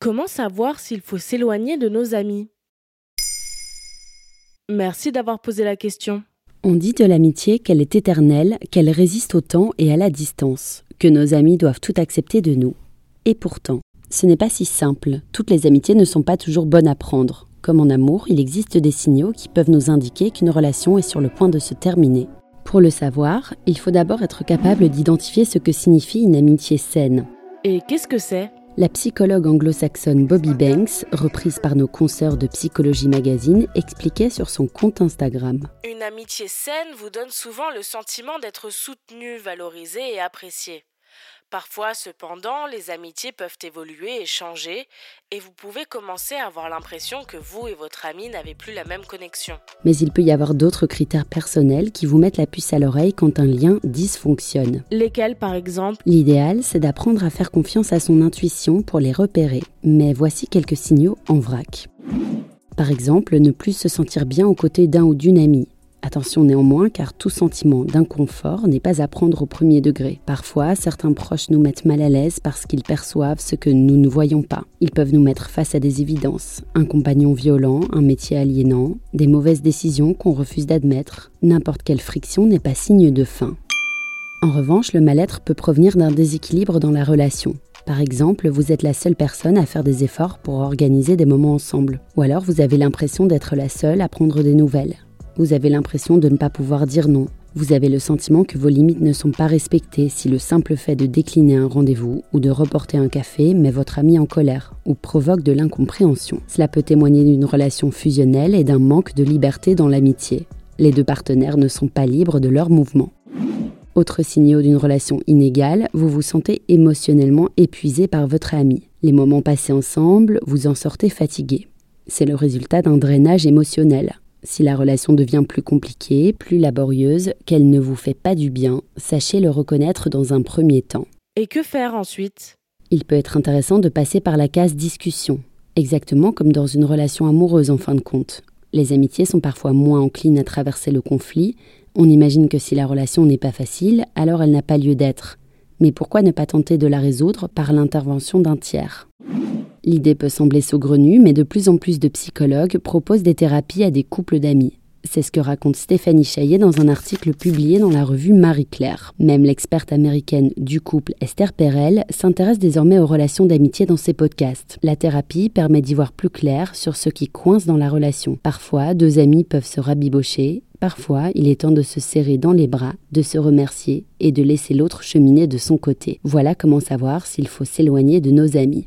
Comment savoir s'il faut s'éloigner de nos amis? Merci d'avoir posé la question. On dit de l'amitié qu'elle est éternelle, qu'elle résiste au temps et à la distance, que nos amis doivent tout accepter de nous. Et pourtant, ce n'est pas si simple. Toutes les amitiés ne sont pas toujours bonnes à prendre. Comme en amour, il existe des signaux qui peuvent nous indiquer qu'une relation est sur le point de se terminer. Pour le savoir, il faut d'abord être capable d'identifier ce que signifie une amitié saine. Et qu'est-ce que c'est? La psychologue anglo-saxonne Bobby Banks, reprise par nos consoeurs de Psychologie Magazine, expliquait sur son compte Instagram. Une amitié saine vous donne souvent le sentiment d'être soutenu, valorisé et apprécié. Parfois, cependant, les amitiés peuvent évoluer et changer, et vous pouvez commencer à avoir l'impression que vous et votre ami n'avez plus la même connexion. Mais il peut y avoir d'autres critères personnels qui vous mettent la puce à l'oreille quand un lien dysfonctionne. Lesquels, par exemple? L'idéal, c'est d'apprendre à faire confiance à son intuition pour les repérer. Mais voici quelques signaux en vrac. Par exemple, ne plus se sentir bien aux côtés d'un ou d'une amie, Attention néanmoins car tout sentiment d'inconfort n'est pas à prendre au premier degré. Parfois, certains proches nous mettent mal à l'aise parce qu'ils perçoivent ce que nous ne voyons pas. Ils peuvent nous mettre face à des évidences. Un compagnon violent, un métier aliénant, des mauvaises décisions qu'on refuse d'admettre. N'importe quelle friction n'est pas signe de fin. En revanche, le mal-être peut provenir d'un déséquilibre dans la relation. Par exemple, vous êtes la seule personne à faire des efforts pour organiser des moments ensemble. Ou alors vous avez l'impression d'être la seule à prendre des nouvelles. Vous avez l'impression de ne pas pouvoir dire non. Vous avez le sentiment que vos limites ne sont pas respectées si le simple fait de décliner un rendez-vous ou de reporter un café met votre ami en colère ou provoque de l'incompréhension. Cela peut témoigner d'une relation fusionnelle et d'un manque de liberté dans l'amitié. Les deux partenaires ne sont pas libres de leurs mouvements. Autre signaux d'une relation inégale, vous vous sentez émotionnellement épuisé par votre ami. Les moments passés ensemble, vous en sortez fatigué. C'est le résultat d'un drainage émotionnel. Si la relation devient plus compliquée, plus laborieuse, qu'elle ne vous fait pas du bien, sachez le reconnaître dans un premier temps. Et que faire ensuite? Il peut être intéressant de passer par la case discussion, exactement comme dans une relation amoureuse en fin de compte. Les amitiés sont parfois moins enclines à traverser le conflit. On imagine que si la relation n'est pas facile, alors elle n'a pas lieu d'être. Mais pourquoi ne pas tenter de la résoudre par l'intervention d'un tiers? L'idée peut sembler saugrenue, mais de plus en plus de psychologues proposent des thérapies à des couples d'amis. C'est ce que raconte Stéphanie Chaillet dans un article publié dans la revue Marie-Claire. Même l'experte américaine du couple Esther Perel s'intéresse désormais aux relations d'amitié dans ses podcasts. La thérapie permet d'y voir plus clair sur ce qui coince dans la relation. Parfois, deux amis peuvent se rabibocher, Parfois, il est temps de se serrer dans les bras, de se remercier et de laisser l'autre cheminer de son côté. Voilà comment savoir s'il faut s'éloigner de nos amis.